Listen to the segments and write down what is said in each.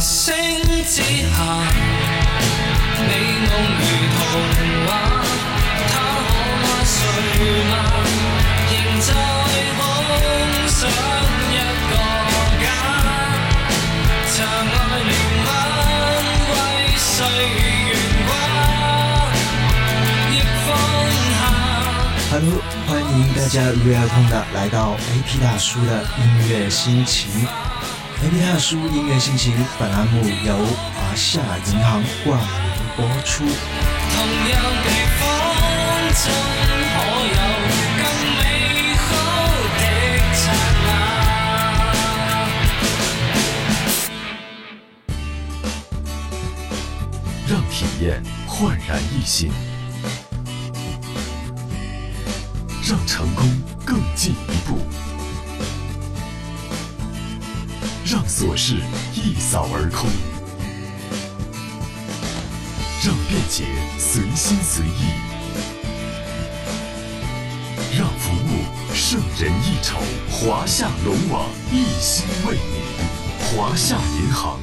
星之下，美梦如童话，他可爱睡吗？仍在空想一个家，长爱怜悯为谁悬挂，亦放下。Hello，欢迎大家如约而同的来到 AP 大叔的音乐心情。AP 大叔音乐心情本栏目由华夏银行冠名播出。同样地方中，可有更美好的刹那？让体验焕然一新，让成功更进一步，让琐事一扫而空，让便捷随心随意，让服务胜人一筹。华夏龙网一心为你，华夏银行。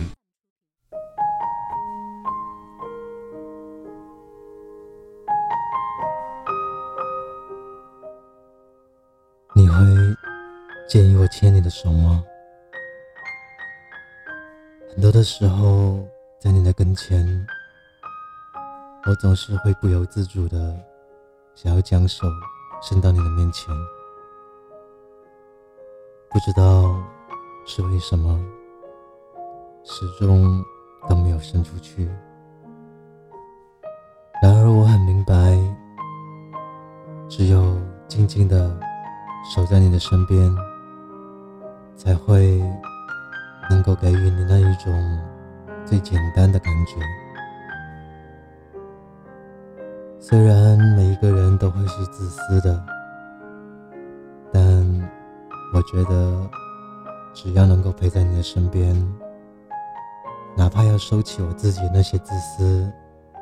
你会介意我牵你的手吗？很多的时候，在你的跟前，我总是会不由自主的想要将手伸到你的面前，不知道是为什么，始终都没有伸出去。然而，我很明白，只有静静的。守在你的身边，才会能够给予你那一种最简单的感觉。虽然每一个人都会是自私的，但我觉得只要能够陪在你的身边，哪怕要收起我自己那些自私，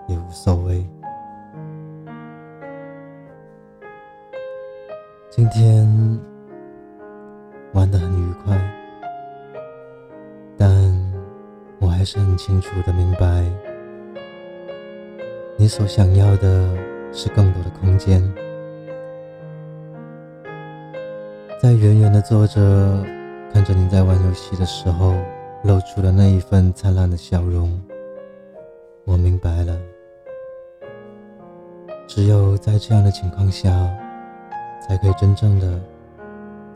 也无所谓。今天玩得很还是很清楚的明白，你所想要的是更多的空间。在远远的坐着，看着你在玩游戏的时候露出的那一份灿烂的笑容，我明白了，只有在这样的情况下。才可以真正的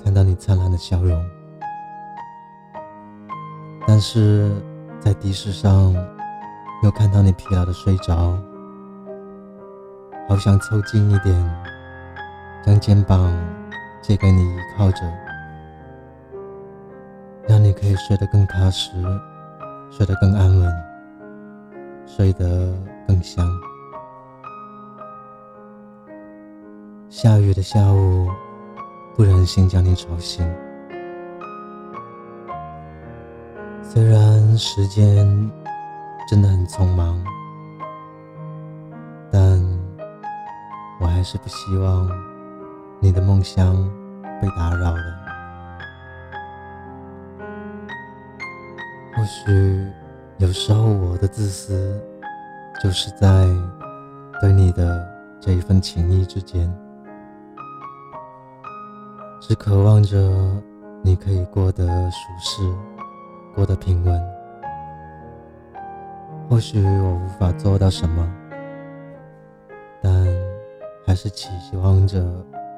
看到你灿烂的笑容，但是在的士上又看到你疲劳的睡着，好想凑近一点，将肩膀借给你依靠着，让你可以睡得更踏实，睡得更安稳，睡得更香。下雨的下午，不忍心将你吵醒。虽然时间真的很匆忙，但我还是不希望你的梦想被打扰了。或许有时候我的自私，就是在对你的这一份情谊之间。只渴望着你可以过得舒适，过得平稳。或许我无法做到什么，但还是期望着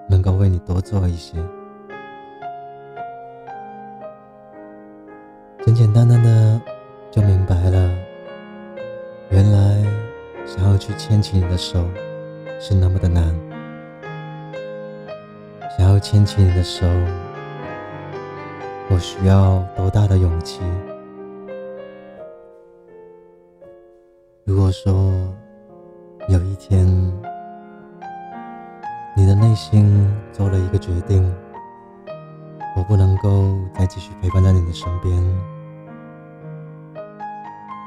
能够为你多做一些。简简单单的就明白了，原来想要去牵起你的手是那么的难。想要牵起你的手，我需要多大的勇气？如果说有一天你的内心做了一个决定，我不能够再继续陪伴在你的身边，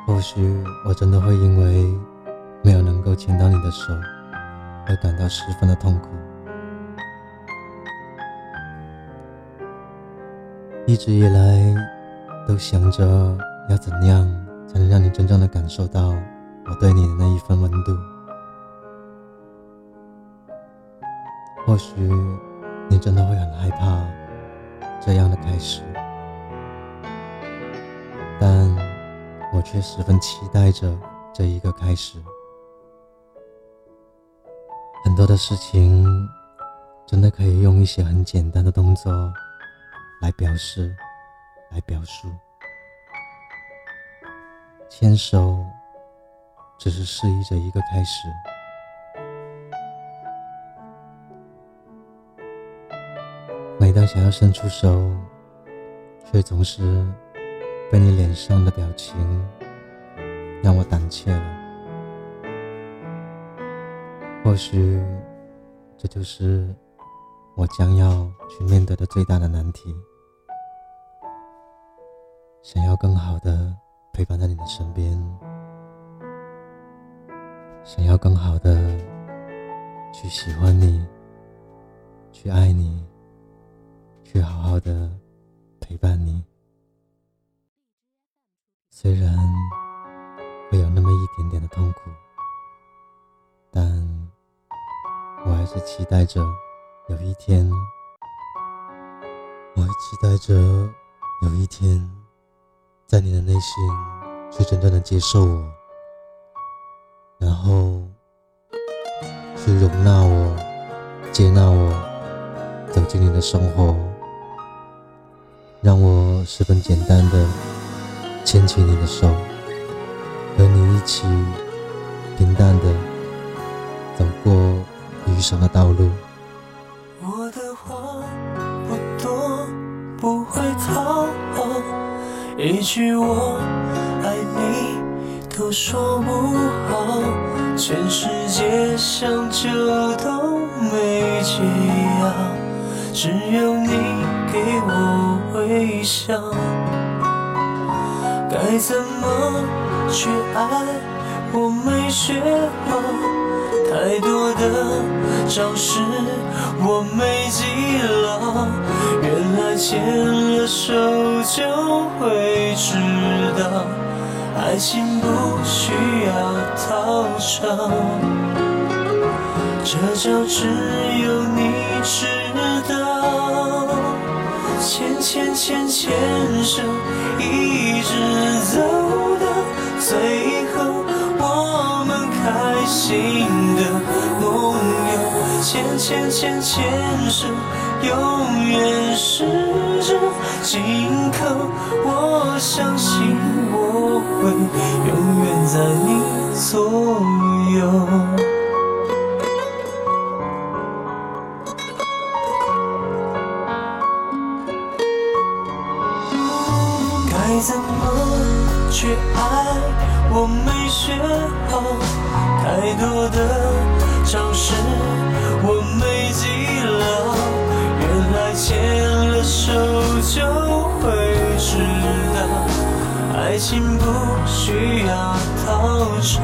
或许我真的会因为没有能够牵到你的手而感到十分的痛苦。一直以来都想着要怎样才能让你真正的感受到我对你的那一份温度。或许你真的会很害怕这样的开始，但我却十分期待着这一个开始。很多的事情真的可以用一些很简单的动作来表示、来表述。牵手只是示意着一个开始。每当想要伸出手，却总是被你脸上的表情让我胆怯了。或许这就是我将要去面对的最大的难题。想要更好的陪伴在你的身边，想要更好的去喜欢你，去爱你，去好好的陪伴你。虽然会有那么一点点的痛苦，但我还是期待着有一天，我会期待着有一天，在你的内心去真正的接受我，然后去容纳我、接纳我，走进你的生活，让我十分简单的牵起你的手，和你一起平淡的走过余生的道路。我的话不多，不会讨好，一句我都说不好，全世界想救都没解药，只有你给我微笑。该怎么去爱？我没学好，太多的招式我没记牢。原来牵了手就会知道，爱情不需要讨巧，这招只有你知道。牵牵牵牵手，一直走到最后，我们开心的。牵牵牵牵手，永远十指紧扣。我相信我会永远在你左右。该怎么去爱？我没学好，太多的招式我没记牢。原来牵了手就会知道，爱情不需要讨巧，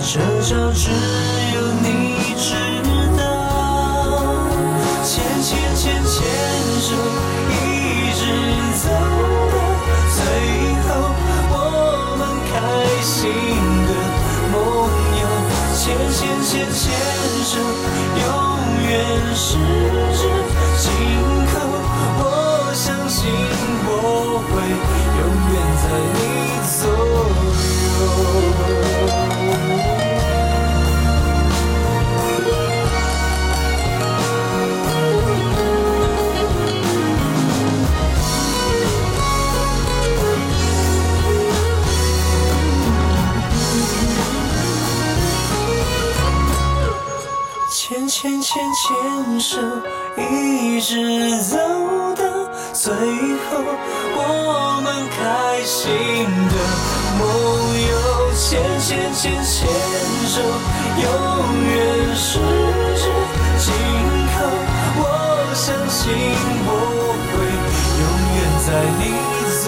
这招只有你牵手，永远十指紧扣。我相信我会永远在你手，一直走到最后，我们开心的梦游。牵牵牵牵手，永远十指紧扣。我相信我会永远在你左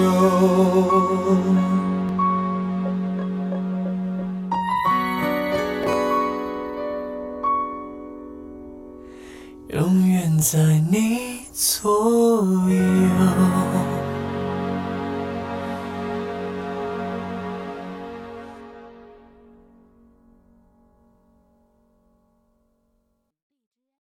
右。在你左右。